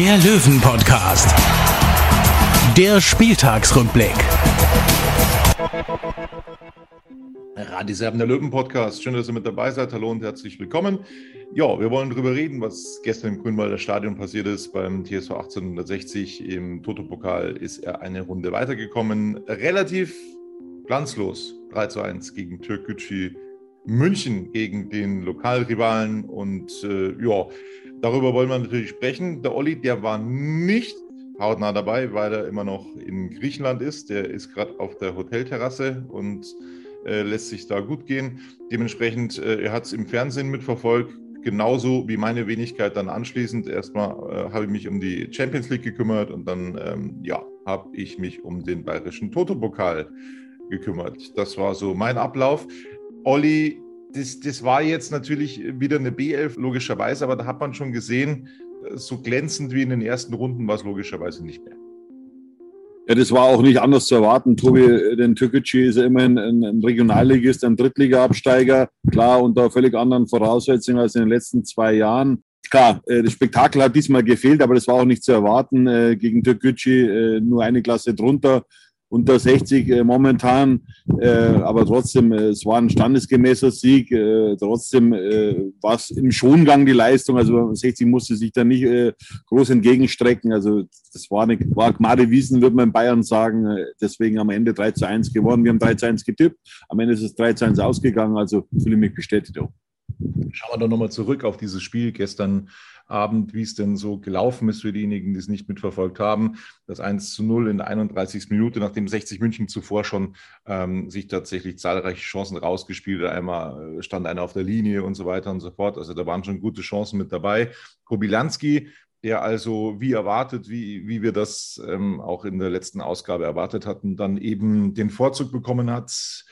der Löwen-Podcast. Der Spieltagsrückblick. Radiserben der Löwen-Podcast. Schön, dass ihr mit dabei seid. Hallo und herzlich willkommen. Ja, wir wollen darüber reden, was gestern im Grünwalder Stadion passiert ist. Beim TSV 1860 im Toto-Pokal ist er eine Runde weitergekommen. Relativ glanzlos. 3 zu 1 gegen Türkgücü München, gegen den Lokalrivalen. Und äh, ja, darüber wollen wir natürlich sprechen. Der Olli, der war nicht hautnah dabei, weil er immer noch in Griechenland ist. Der ist gerade auf der Hotelterrasse und äh, lässt sich da gut gehen. Dementsprechend, äh, er hat es im Fernsehen mitverfolgt, genauso wie meine Wenigkeit dann anschließend. Erstmal äh, habe ich mich um die Champions League gekümmert und dann, ähm, ja, habe ich mich um den bayerischen Toto-Pokal gekümmert. Das war so mein Ablauf. Olli, das, das war jetzt natürlich wieder eine B11, logischerweise, aber da hat man schon gesehen, so glänzend wie in den ersten Runden war es logischerweise nicht mehr. Ja, das war auch nicht anders zu erwarten. Tobi, den Türkgücü ist ja immerhin ein, Regionalligist, ein Drittliga-Absteiger. Klar, unter völlig anderen Voraussetzungen als in den letzten zwei Jahren. Klar, äh, das Spektakel hat diesmal gefehlt, aber das war auch nicht zu erwarten. Äh, gegen Türkgücü äh, nur eine Klasse drunter unter 60 äh, momentan, äh, aber trotzdem, äh, es war ein standesgemäßer Sieg. Äh, trotzdem äh, war es im Schongang die Leistung. Also 60 musste sich da nicht äh, groß entgegenstrecken. Also das war eine war Gmade Wiesen, würde man in Bayern sagen. Äh, deswegen am Ende 3 zu 1 gewonnen. Wir haben 3 zu 1 getippt. Am Ende ist es 3 zu 1 ausgegangen. Also fühle mich bestätigt auch. Schauen wir doch nochmal zurück auf dieses Spiel gestern Abend, wie es denn so gelaufen ist für diejenigen, die es nicht mitverfolgt haben. Das 1 zu 0 in der 31. Minute, nachdem 60 München zuvor schon ähm, sich tatsächlich zahlreiche Chancen rausgespielt hat. Einmal äh, stand einer auf der Linie und so weiter und so fort. Also da waren schon gute Chancen mit dabei. Kobilanski, der also wie erwartet, wie, wie wir das ähm, auch in der letzten Ausgabe erwartet hatten, dann eben den Vorzug bekommen hat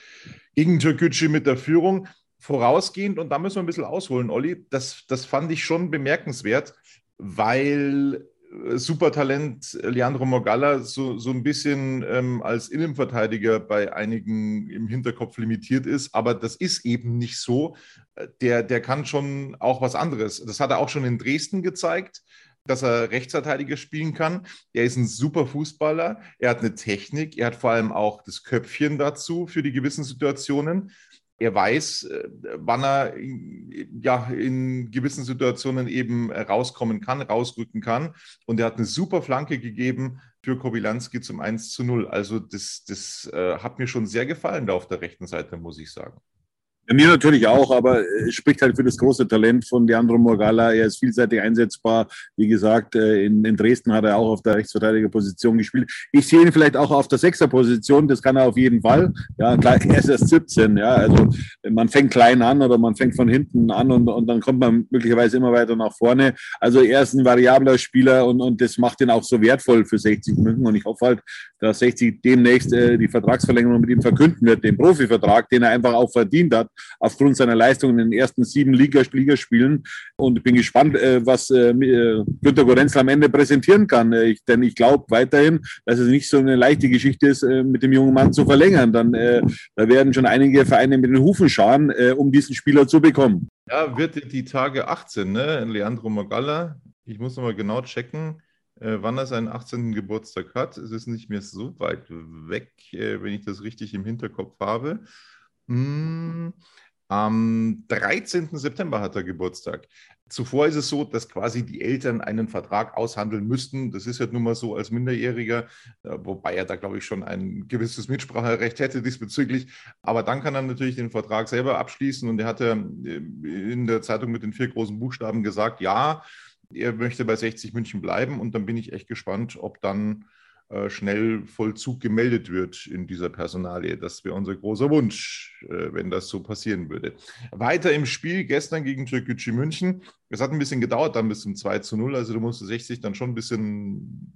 gegen Türkgücü mit der Führung vorausgehend, und da müssen wir ein bisschen ausholen, Olli, das, das fand ich schon bemerkenswert, weil äh, Supertalent Leandro Morgalla so, so ein bisschen ähm, als Innenverteidiger bei einigen im Hinterkopf limitiert ist, aber das ist eben nicht so. Äh, der, der kann schon auch was anderes. Das hat er auch schon in Dresden gezeigt dass er Rechtsverteidiger spielen kann. Er ist ein super Fußballer. Er hat eine Technik. Er hat vor allem auch das Köpfchen dazu für die gewissen Situationen er weiß, äh, wann er ja, in gewissen Situationen eben rauskommen kann, rausrücken kann. Und er hat eine super Flanke gegeben für Kobilanski zum 1 zu 0. Also das, das äh, hat mir schon sehr gefallen da auf der rechten Seite, muss ich sagen. Ja, mir natürlich auch, aber es spricht halt für das große Talent von Leandro Morgalla. Er ist vielseitig einsetzbar. Wie gesagt, äh, in, in Dresden hat er auch auf der Rechtsverteidigerposition gespielt. Ich sehe ihn vielleicht auch auf der Sechserposition. Das kann er auf jeden Fall. Ja, klar, er ist erst 17. Ja, also man fängt klein an oder man fängt von hinten an und, und dann kommt man möglicherweise immer weiter nach vorne. Also er ist ein variabler Spieler und, und das macht ihn auch so wertvoll für 60 München. Und ich hoffe halt, dass 60 demnächst äh, die Vertragsverlängerung mit ihm verkünden wird, den Profivertrag, den er einfach auch verdient hat aufgrund seiner Leistung in den ersten sieben Ligaspielen. Und ich bin gespannt, äh, was äh, äh, Günter Gorenzel am Ende präsentieren kann. Ich, denn ich glaube weiterhin, dass es nicht so eine leichte Geschichte ist, mit dem jungen Mann zu verlängern. Dann da werden schon einige Vereine mit den Hufen scharen, um diesen Spieler zu bekommen. Ja, wird die Tage 18, ne? Leandro Magalla. Ich muss nochmal genau checken wann er seinen 18. Geburtstag hat. Es ist nicht mehr so weit weg, wenn ich das richtig im Hinterkopf habe. Hm, am 13. September hat er Geburtstag. Zuvor ist es so, dass quasi die Eltern einen Vertrag aushandeln müssten. Das ist ja nun mal so als Minderjähriger, äh, wobei er da, glaube ich, schon ein gewisses Mitspracherecht hätte diesbezüglich. Aber dann kann er natürlich den Vertrag selber abschließen. Und er hatte äh, in der Zeitung mit den vier großen Buchstaben gesagt, ja, er möchte bei 60 München bleiben. Und dann bin ich echt gespannt, ob dann schnell Vollzug gemeldet wird in dieser Personalie. Das wäre unser großer Wunsch, äh, wenn das so passieren würde. Weiter im Spiel gestern gegen Türkgücü München. Es hat ein bisschen gedauert dann bis zum 2 zu 0. Also du musst 60 dann schon ein bisschen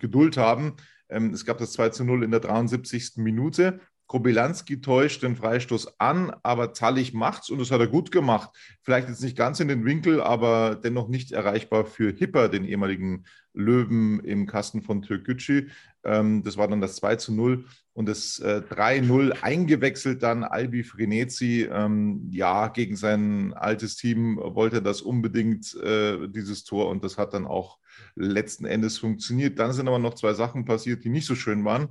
Geduld haben. Ähm, es gab das 2 zu 0 in der 73. Minute. Kobylanski täuscht den Freistoß an, aber Zallig macht's und das hat er gut gemacht. Vielleicht jetzt nicht ganz in den Winkel, aber dennoch nicht erreichbar für Hipper, den ehemaligen Löwen im Kasten von Türkgücü. Ähm, das war dann das 2 zu 0 und das äh, 3-0 eingewechselt dann Albi Frenetzi. Ähm, ja, gegen sein altes Team wollte das unbedingt, äh, dieses Tor und das hat dann auch letzten Endes funktioniert. Dann sind aber noch zwei Sachen passiert, die nicht so schön waren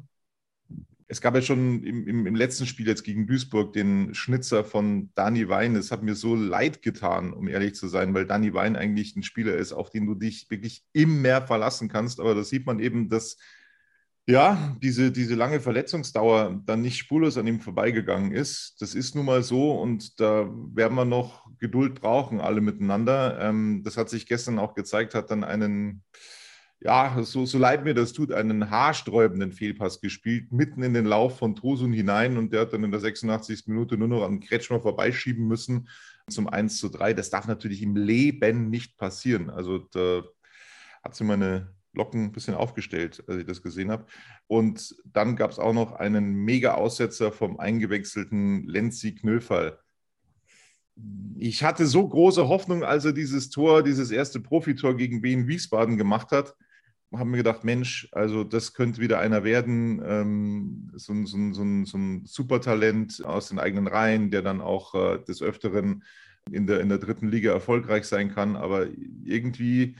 es gab ja schon im, im, im, letzten Spiel jetzt gegen Duisburg den Schnitzer von Dani Wein. Es hat mir so leid getan, um ehrlich zu sein, weil Dani Wein eigentlich ein Spieler ist, auf den du dich wirklich immer verlassen kannst. Aber da sieht man eben, dass ja, diese, diese lange Verletzungsdauer dann nicht spurlos an ihm vorbeigegangen ist. Das ist nun mal so und da werden wir noch Geduld brauchen, alle miteinander. Ähm, das hat sich gestern auch gezeigt, hat dann einen ja, so, so leid mir das tut, einen haarsträubenden Fehlpass gespielt, mitten in den Lauf von Tosun hinein und der hat dann in der 86. Minute nur noch an Kretschmer vorbeischieben müssen zum 1 zu 3. Das darf natürlich im Leben nicht passieren. Also da hat sie meine Locken ein bisschen aufgestellt, als ich das gesehen habe. Und dann gab es auch noch einen Mega-Aussetzer vom eingewechselten Lenzi Knöfall. Ich hatte so große Hoffnung, als er dieses Tor, dieses erste Profitor gegen Wien Wiesbaden gemacht hat haben mir gedacht, Mensch, also das könnte wieder einer werden, ähm, so, so, so, so, ein Supertalent aus den eigenen Reihen, der dann auch äh, des Öfteren in der, in der dritten Liga erfolgreich sein kann. Aber irgendwie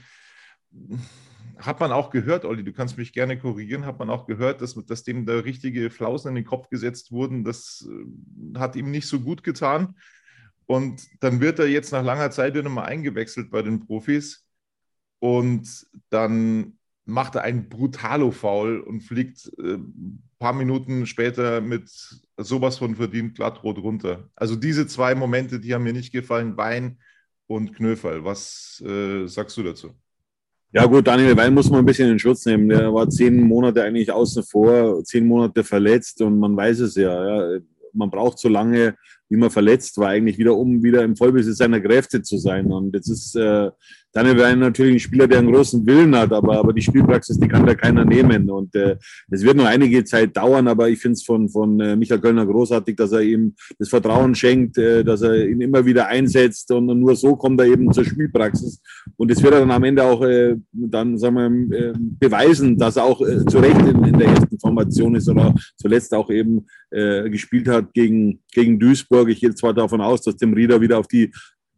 hat man auch gehört, Olli, du kannst mich gerne korrigieren, hat man auch gehört, dass, dass dem da richtige Flausen in den Kopf gesetzt wurden. Das äh, hat ihm nicht so gut getan. Und dann wird er jetzt nach langer Zeit wieder mal eingewechselt bei den Profis. Und dann macht er einen Brutalo-Foul und fliegt äh, ein paar Minuten später mit sowas von verdient glattrot runter. Also diese zwei Momente, die haben mir nicht gefallen, Wein und Knöferl. Was äh, sagst du dazu? Ja gut, Daniel Wein muss man ein bisschen in Schutz nehmen. Der war zehn Monate eigentlich außen vor, zehn Monate verletzt und man weiß es ja. ja. Man braucht so lange, man verletzt war, eigentlich wieder, um wieder im Vollbesitz seiner Kräfte zu sein. Und jetzt ist äh, Daniel wäre natürlich ein Spieler, der einen großen Willen hat, aber, aber die Spielpraxis, die kann da keiner nehmen. Und äh, es wird noch einige Zeit dauern, aber ich finde es von, von äh, Michael Kölner großartig, dass er ihm das Vertrauen schenkt, äh, dass er ihn immer wieder einsetzt und, und nur so kommt er eben zur Spielpraxis. Und das wird er dann am Ende auch äh, dann, sagen wir, äh, beweisen, dass er auch äh, zu Recht in, in der ersten Formation ist oder zuletzt auch eben äh, gespielt hat gegen, gegen Duisburg. Ich gehe zwar davon aus, dass dem Rieder wieder auf die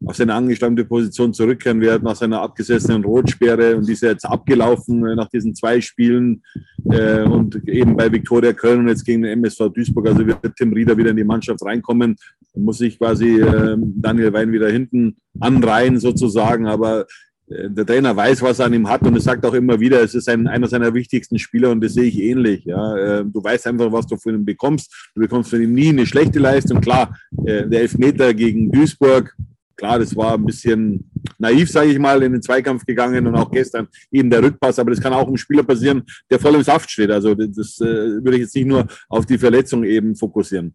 auf seine angestammte Position zurückkehren wird nach seiner abgesessenen Rotsperre. Und die ist jetzt abgelaufen äh, nach diesen zwei Spielen äh, und eben bei Viktoria Köln und jetzt gegen den MSV Duisburg. Also wird Tim Rieder wieder in die Mannschaft reinkommen, muss sich quasi äh, Daniel Wein wieder hinten anreihen sozusagen, aber der Trainer weiß, was er an ihm hat und es sagt auch immer wieder, es ist ein, einer seiner wichtigsten Spieler und das sehe ich ähnlich. Ja. Äh, du weißt einfach, was du von ihm bekommst. Du bekommst von ihm nie eine schlechte Leistung. Klar, der Elfmeter gegen Duisburg, Klar, das war ein bisschen naiv, sage ich mal, in den Zweikampf gegangen und auch gestern eben der Rückpass. Aber das kann auch einem Spieler passieren, der voll im Saft steht. Also das äh, würde ich jetzt nicht nur auf die Verletzung eben fokussieren.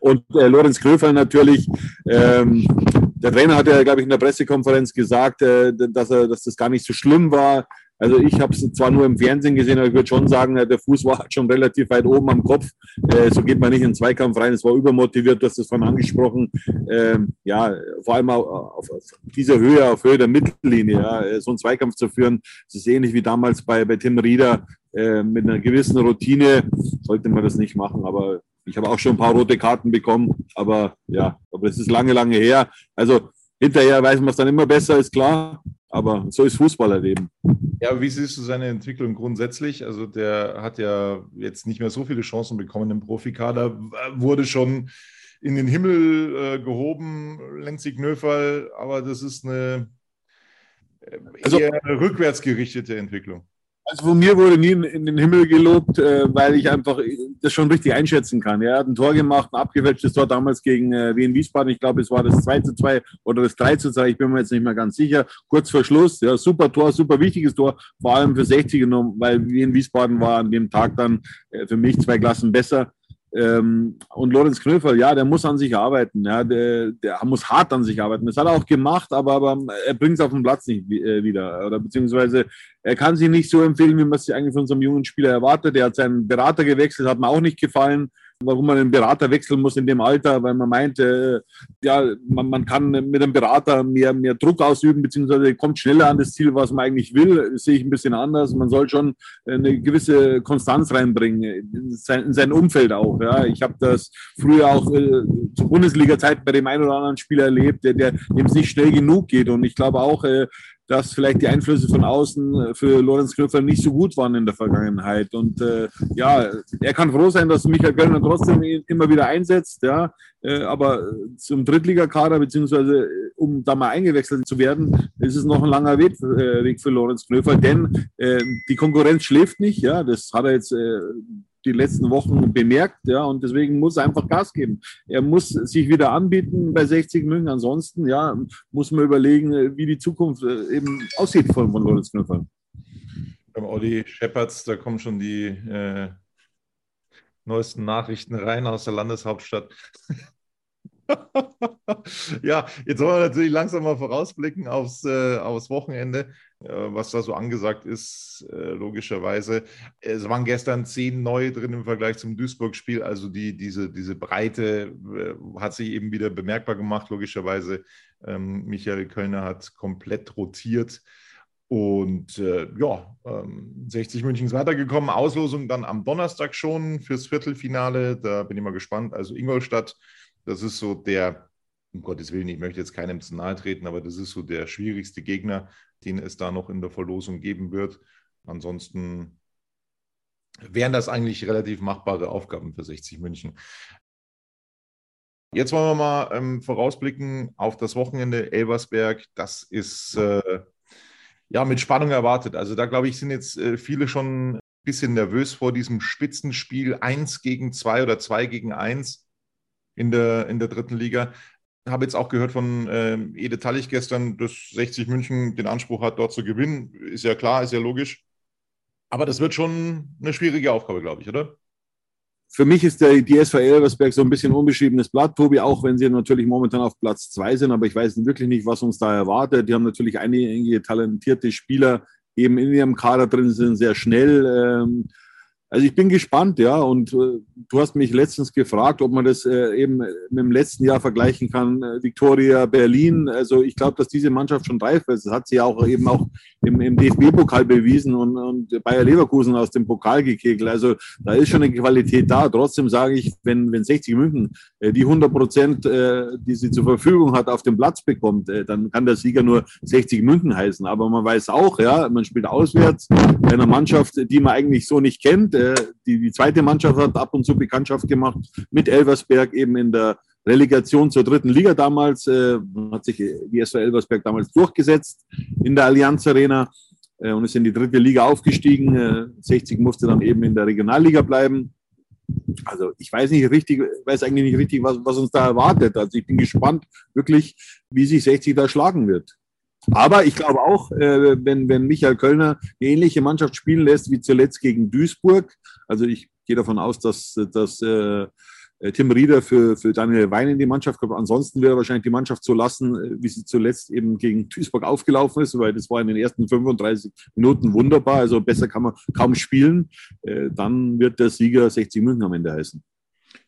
Und äh, Lorenz Kröfer natürlich, ähm, der Trainer hat ja, glaube ich, in der Pressekonferenz gesagt, äh, dass, er, dass das gar nicht so schlimm war, also ich habe es zwar nur im Fernsehen gesehen, aber ich würde schon sagen, der Fuß war schon relativ weit oben am Kopf. Äh, so geht man nicht in den Zweikampf rein. Es war übermotiviert, du hast es vorhin angesprochen. Ähm, ja, vor allem auf, dieser Höhe, auf Höhe der Mittellinie, ja, äh, so einen Zweikampf zu führen, das ist ähnlich wie damals bei, bei Tim Rieder. Äh, mit einer gewissen Routine sollte man das nicht machen, aber ich habe auch schon ein paar rote Karten bekommen, aber ja, aber das ist lange, lange her. Also hinterher weiß man es dann immer besser, ist klar. Aber so ist Fußballerleben. Ja, wie siehst du seine Entwicklung grundsätzlich? Also der hat ja jetzt nicht mehr so viele Chancen bekommen im Profikader, wurde schon in den Himmel äh, gehoben, Lenzig Nöferl, aber das ist eine äh, also, eher rückwärts gerichtete Entwicklung. Also von mir wurde nie in, den Himmel gelobt, äh, weil ich einfach das schon richtig einschätzen kann. Er hat ein Tor gemacht, ein abgefälschtes Tor damals gegen äh, Wien Wiesbaden. Ich glaube, es war das 2 zu 2 oder das 3 zu 2. Ich bin mir jetzt nicht mehr ganz sicher. Kurz vor Schluss, ja, super Tor, super wichtiges Tor, vor allem für 60 genommen, weil Wien Wiesbaden war an dem Tag dann äh, für mich zwei Klassen besser. Ähm, und Lorenz Knöfer, ja, der muss an sich arbeiten. Ja, der, der muss hart an sich arbeiten. Das hat er auch gemacht, aber, aber er bringt es auf den Platz nicht äh, wieder. Oder beziehungsweise er kann sich nicht so empfehlen, wie man es eigentlich von unserem jungen Spieler erwartet. Er hat seinen Berater gewechselt, hat mir auch nicht gefallen warum man einen Berater wechseln muss in dem Alter, weil man meint, äh, ja, man, man kann mit einem Berater mehr, mehr Druck ausüben, beziehungsweise kommt schneller an das Ziel, was man eigentlich will. Das sehe ich ein bisschen anders. Man soll schon eine gewisse Konstanz reinbringen, in sein, in sein Umfeld auch. Ja. Ich habe das früher auch äh, zur Bundesliga-Zeit bei dem einen oder anderen Spieler erlebt, der, der dem es nicht schnell genug geht. Und ich glaube auch, äh, dass vielleicht die Einflüsse von außen äh, für Lorenz Knöpfer nicht so gut waren in der Vergangenheit. Und äh, ja, er kann froh sein, dass Michael Göllner trotzdem immer wieder einsetzt, ja. Äh, aber zum Drittligakader, beziehungsweise äh, um da mal eingewechselt zu werden, ist es noch ein langer Weg, äh, Weg für Lorenz Knöpfer, denn äh, die Konkurrenz schläft nicht, ja. Das hat er jetzt die letzten Wochen bemerkt, ja, und deswegen muss er einfach Gas geben. Er muss sich wieder anbieten bei 60 München. Ansonsten, ja, muss man überlegen, wie die Zukunft äh, eben aussieht von, von Lorenz Knöpfer. Beim Olli Shepherds, da kommen schon die äh, neuesten Nachrichten rein aus der Landeshauptstadt. ja, jetzt wollen wir natürlich langsam mal vorausblicken aufs, äh, aufs Wochenende, äh, was da so angesagt ist, äh, logischerweise. Es waren gestern zehn neue drin im Vergleich zum Duisburg-Spiel, also die, diese, diese Breite äh, hat sich eben wieder bemerkbar gemacht, logischerweise. Ähm, Michael Kölner hat komplett rotiert. Und äh, ja, ähm, 60 München ist weitergekommen. Auslosung dann am Donnerstag schon fürs Viertelfinale. Da bin ich mal gespannt. Also Ingolstadt das ist so der, um Gottes Willen, ich möchte jetzt keinem zu nahe treten, aber das ist so der schwierigste Gegner, den es da noch in der Verlosung geben wird. Ansonsten wären das eigentlich relativ machbare Aufgaben für 60 München. Jetzt wollen wir mal ähm, vorausblicken auf das Wochenende Elversberg. Das ist äh, ja mit Spannung erwartet. Also da glaube ich, sind jetzt äh, viele schon ein bisschen nervös vor diesem Spitzenspiel 1 gegen 2 oder 2 gegen 1 in der, in der dritten Liga. Habe jetzt auch gehört von äh, Ede Tallich gestern, dass 60 München den Anspruch hat, dort zu gewinnen. Ist ja klar, ist ja logisch. Aber das wird schon eine schwierige Aufgabe, glaube ich, oder? Für mich ist der, die SV Elversberg so ein bisschen unbeschriebenes Blatt, Tobi, auch wenn sie natürlich momentan auf Platz zwei sind. Aber ich weiß wirklich nicht, was uns da erwartet. Die haben natürlich einige talentierte Spieler eben in ihrem Kader drin, sind sehr schnell. Ähm, also ich bin gespannt, ja. Und äh, du hast mich letztens gefragt, ob man das äh, eben mit dem letzten Jahr vergleichen kann, äh, Victoria Berlin. Also ich glaube, dass diese Mannschaft schon reif ist. Das hat sie auch eben auch im, im DFB-Pokal bewiesen und, und Bayer Leverkusen aus dem Pokal gekegelt. Also da ist schon eine Qualität da. Trotzdem sage ich, wenn, wenn 60 München äh, die 100 Prozent, äh, die sie zur Verfügung hat, auf den Platz bekommt, äh, dann kann der Sieger nur 60 München heißen. Aber man weiß auch, ja, man spielt auswärts bei einer Mannschaft, die man eigentlich so nicht kennt die, die zweite Mannschaft hat ab und zu Bekanntschaft gemacht mit Elversberg eben in der Relegation zur dritten Liga damals, äh, hat sich die SV Elversberg damals durchgesetzt in der Allianz Arena äh, und ist in die dritte Liga aufgestiegen. Äh, 60 musste dann eben in der Regionalliga bleiben. Also ich weiß nicht richtig, weiß eigentlich nicht richtig, was, was uns da erwartet. Also ich bin gespannt wirklich, wie sich 60 da schlagen wird. Aber ich glaube auch, äh, wenn, wenn Michael Kölner eine ähnliche Mannschaft spielen lässt wie zuletzt gegen Duisburg, also ich gehe davon aus, dass, dass äh, Tim Rieder für, für Daniel Wein in die Mannschaft kommt. Ansonsten wird er wahrscheinlich die Mannschaft so lassen, äh, wie sie zuletzt eben gegen Duisburg aufgelaufen ist, weil das war in den ersten 35 Minuten wunderbar. Also besser kann man kaum spielen. Äh, dann wird der Sieger 60 München am Ende heißen.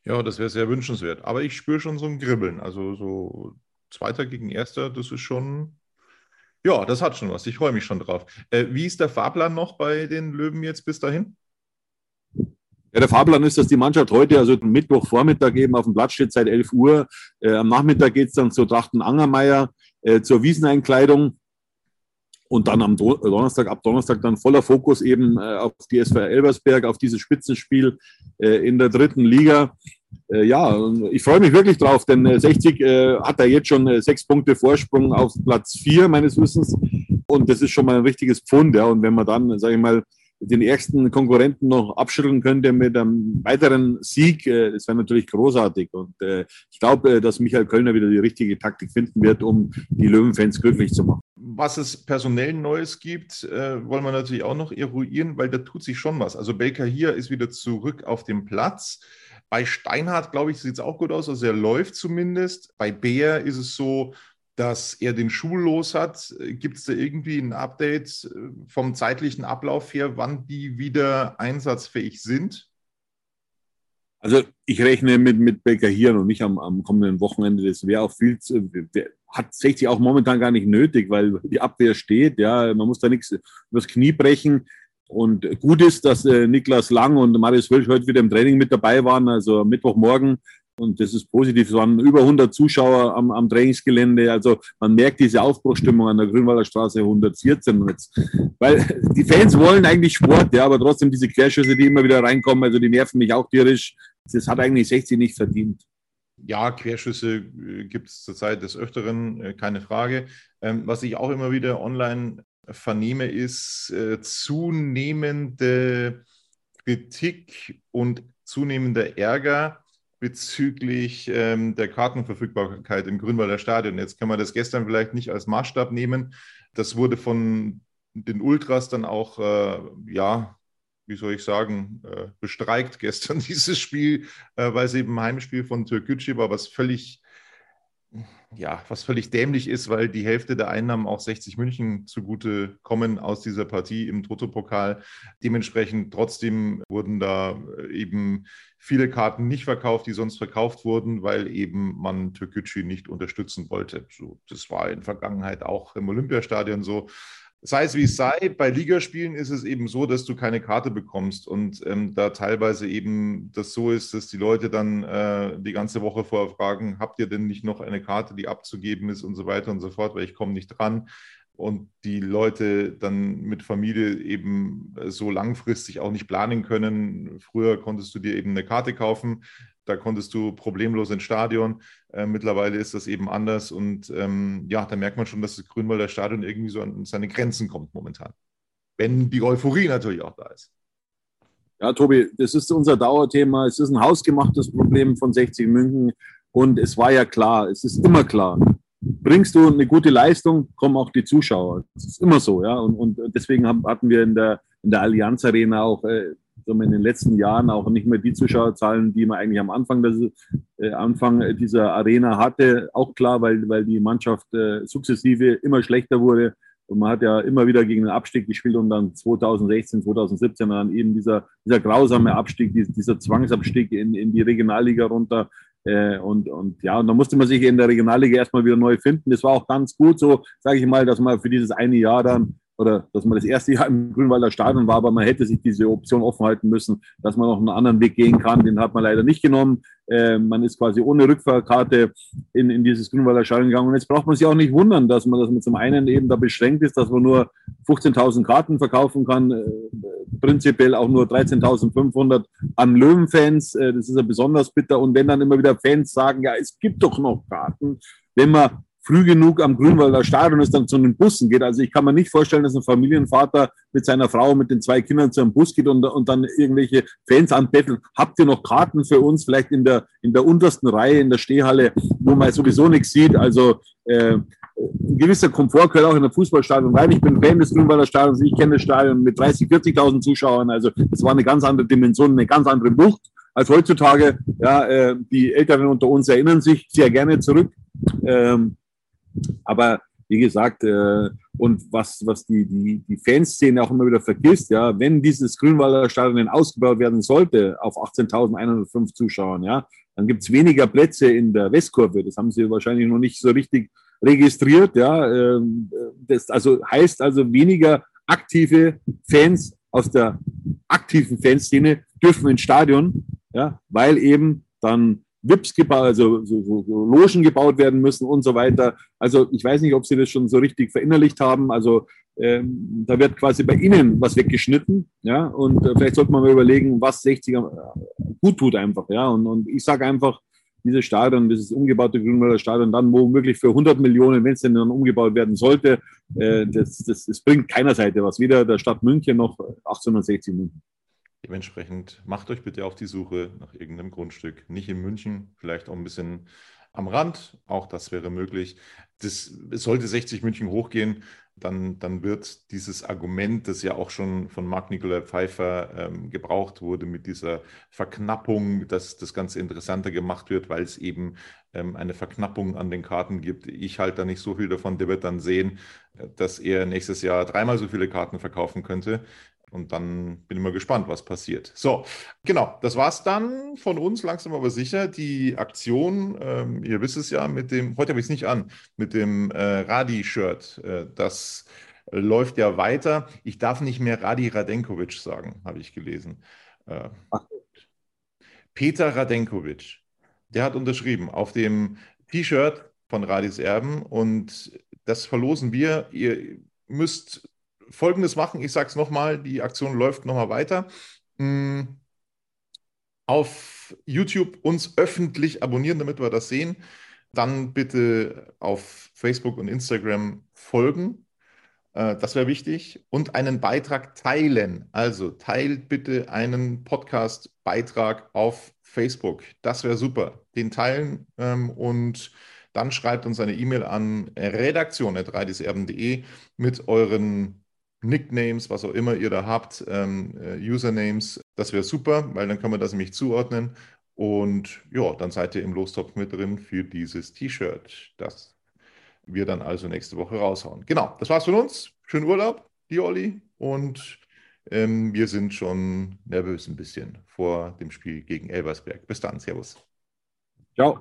Ja, das wäre sehr wünschenswert. Aber ich spüre schon so ein Kribbeln. Also so Zweiter gegen Erster, das ist schon ja, das hat schon was. Ich freue mich schon drauf. Äh, wie ist der Fahrplan noch bei den Löwen jetzt bis dahin? Ja, der Fahrplan ist, dass die Mannschaft heute, also Mittwochvormittag eben auf dem Platz steht seit 11 Uhr. Äh, am Nachmittag geht es dann zur Trachten-Angermeier, äh, zur Wieseneinkleidung. Und dann am Donnerstag, ab Donnerstag dann voller Fokus eben äh, auf die SV Elversberg, auf dieses Spitzenspiel äh, in der dritten Liga ja, ich freue mich wirklich drauf, denn 60 äh, äh, hat er jetzt schon äh, sechs Punkte Vorsprung auf Platz vier meines Wissens. Und das ist schon mal ein richtiges Pfund. Ja. Und wenn man dann, sage ich mal, den ersten Konkurrenten noch abschütteln könnte mit einem weiteren Sieg, äh, das wäre natürlich großartig. Und äh, ich glaube, dass Michael Kölner wieder die richtige Taktik finden wird, um die Löwenfans glücklich zu machen. Was es personell Neues gibt, äh, wollen wir natürlich auch noch eruieren, weil da tut sich schon was. Also Baker hier ist wieder zurück auf dem Platz. Bei Steinhardt, glaube ich, sieht es auch gut aus. Also er läuft zumindest. Bei Bär ist es so, dass er den Schuh los hat. Gibt es da irgendwie ein Update äh, vom zeitlichen Ablauf her, wann die wieder einsatzfähig sind? Also ich rechne mit, mit Becker hier noch nicht am, am kommenden Wochenende. Das wäre auch viel zu, hat 60 auch momentan gar nicht nötig, weil die Abwehr steht. Ja, man muss da nichts übers Knie brechen. Und gut ist, dass äh, Niklas Lang und Marius Wölsch heute wieder im Training mit dabei waren, also Mittwochmorgen. Und das ist positiv. Es waren über 100 Zuschauer am, am Trainingsgelände. Also man merkt diese Aufbruchstimmung an der Grünwalder Straße 114. Jetzt, weil die Fans wollen eigentlich Sport, ja, aber trotzdem diese Querschüsse, die immer wieder reinkommen, also die nerven mich auch tierisch. Das hat eigentlich 60 nicht verdient. Ja, Querschüsse äh, gibt es zurzeit des Öfteren, äh, keine Frage. Ähm, was ich auch immer wieder online vernehme, ist äh, zunehmende Kritik und zunehmender Ärger bezüglich ähm, der Kartenverfügbarkeit im Grünwalder Stadion. Jetzt kann man das gestern vielleicht nicht als Maßstab nehmen. Das wurde von den Ultras dann auch, äh, ja, wie soll ich sagen, äh, bestreikt gestern dieses Spiel, äh, weil es eben Heimspiel von Türkgücü war, was völlig ja, was völlig dämlich ist, weil die Hälfte der Einnahmen auch 60 München zugute kommen aus dieser Partie im Toto-Pokal. Dementsprechend trotzdem wurden da äh, eben viele Karten nicht verkauft, die sonst verkauft wurden, weil eben man Türkgücü nicht unterstützen wollte. So, das war in Vergangenheit auch im Olympiastadion so. Sei es wie es sei, bei Ligaspielen ist es eben so, dass du keine Karte bekommst und ähm, da teilweise eben das so ist, dass die Leute dann äh, die ganze Woche vorher fragen, habt ihr denn nicht noch eine Karte, die abzugeben ist und so weiter und so fort, weil ich komme nicht dran und die Leute dann mit Familie eben so langfristig auch nicht planen können. Früher konntest du dir eben eine Karte kaufen, da konntest du problemlos ins Stadion. Äh, mittlerweile ist das eben anders und ähm, ja, da merkt man schon, dass das Grünwalder Stadion irgendwie so an seine Grenzen kommt momentan. Wenn die Euphorie natürlich auch da ist. Ja, Tobi, das ist unser Dauerthema. Es ist ein hausgemachtes Problem von 60 München und es war ja klar, es ist immer klar, bringst du eine gute Leistung, kommen auch die Zuschauer. Das ist immer so, ja. Und, und deswegen haben, hatten wir in der, in der Allianz Arena auch äh, in den letzten Jahren auch nicht mehr die Zuschauerzahlen, die man eigentlich am Anfang, des, äh, Anfang dieser Arena hatte. Auch klar, weil, weil die Mannschaft äh, sukzessive immer schlechter wurde. Und man hat ja immer wieder gegen den Abstieg gespielt und dann 2016, 2017 dann eben dieser, dieser grausame Abstieg, dieser Zwangsabstieg in, in die Regionalliga runter. Äh, und, und ja, und da musste man sich in der Regionalliga erstmal wieder neu finden. Das war auch ganz gut so, sage ich mal, dass man für dieses eine Jahr dann oder dass man das erste Jahr im Grünwalder Stadion war, aber man hätte sich diese Option offen halten müssen, dass man noch einen anderen Weg gehen kann. Den hat man leider nicht genommen. Äh, man ist quasi ohne Rückfahrkarte in, in dieses Grünwalder Stadion gegangen. Und jetzt braucht man sich auch nicht wundern, dass man, dass man zum einen eben da beschränkt ist, dass man nur 15.000 Karten verkaufen kann, äh, prinzipiell auch nur 13.500 an Löwenfans. Äh, das ist ja besonders bitter. Und wenn dann immer wieder Fans sagen, ja, es gibt doch noch Karten, wenn man früh genug am Grünwalder Stadion ist, dann zu den Bussen geht. Also ich kann mir nicht vorstellen, dass ein Familienvater mit seiner Frau, mit den zwei Kindern zu einem Bus geht und, und dann irgendwelche Fans anbettelt. Habt ihr noch Karten für uns? Vielleicht in der, in der untersten Reihe, in der Stehhalle, wo man sowieso nichts sieht. Also äh, ein gewisser Komfort gehört auch in der Fußballstadion rein. Ich bin Fan des Grünwalder Stadions. Ich kenne das Stadion mit 30, 40.000 Zuschauern. Also es war eine ganz andere Dimension, eine ganz andere Wucht als heutzutage. Ja, äh, die Älteren unter uns erinnern sich sehr gerne zurück. Ähm, aber wie gesagt, äh, und was, was die, die, die Fanszene auch immer wieder vergisst, ja, wenn dieses Grünwalder Stadion ausgebaut werden sollte auf 18.105 Zuschauern, ja, dann gibt's weniger Plätze in der Westkurve. Das haben sie wahrscheinlich noch nicht so richtig registriert, ja. Ähm, das also heißt also weniger aktive Fans aus der aktiven Fanszene dürfen ins Stadion, ja, weil eben dann VIPs gebaut, also so, so, so Logen gebaut werden müssen und so weiter. Also ich weiß nicht, ob Sie das schon so richtig verinnerlicht haben. Also ähm, da wird quasi bei Ihnen was weggeschnitten, ja. Und äh, vielleicht sollte man mal überlegen, was 60er äh, gut tut einfach, ja. Und, und ich sage einfach, dieses Stadion, dieses umgebaute Grünwalder Stadion, dann womöglich für 100 Millionen, wenn es denn dann umgebaut werden sollte, äh, das, das, das bringt keiner Seite was. Weder der Stadt München noch 1860 München. Dementsprechend macht euch bitte auf die Suche nach irgendeinem Grundstück. Nicht in München, vielleicht auch ein bisschen am Rand. Auch das wäre möglich. Das, sollte 60 München hochgehen, dann, dann wird dieses Argument, das ja auch schon von Marc Nikolai Pfeiffer ähm, gebraucht wurde, mit dieser Verknappung, dass das Ganze interessanter gemacht wird, weil es eben ähm, eine Verknappung an den Karten gibt. Ich halte da nicht so viel davon. Der wird dann sehen, äh, dass er nächstes Jahr dreimal so viele Karten verkaufen könnte. Und dann bin ich mal gespannt, was passiert. So, genau, das war es dann von uns langsam aber sicher. Die Aktion, ähm, ihr wisst es ja, mit dem, heute habe ich es nicht an, mit dem äh, Radi-Shirt, äh, das läuft ja weiter. Ich darf nicht mehr Radi Radenkovic sagen, habe ich gelesen. Äh, Peter Radenkovic, der hat unterschrieben auf dem T-Shirt von Radis Erben und das verlosen wir. Ihr müsst Folgendes machen, ich sage es nochmal, die Aktion läuft nochmal weiter. Hm, auf YouTube uns öffentlich abonnieren, damit wir das sehen. Dann bitte auf Facebook und Instagram folgen. Äh, das wäre wichtig. Und einen Beitrag teilen. Also teilt bitte einen Podcast-Beitrag auf Facebook. Das wäre super. Den teilen ähm, und dann schreibt uns eine E-Mail an redaktion.reideserben.de mit euren Nicknames, was auch immer ihr da habt, ähm, äh, Usernames. Das wäre super, weil dann kann man das nämlich zuordnen. Und ja, dann seid ihr im Lostopf mit drin für dieses T-Shirt, das wir dann also nächste Woche raushauen. Genau, das war's von uns. Schönen Urlaub, die Olli. Und ähm, wir sind schon nervös ein bisschen vor dem Spiel gegen Elversberg. Bis dann, Servus. Ciao.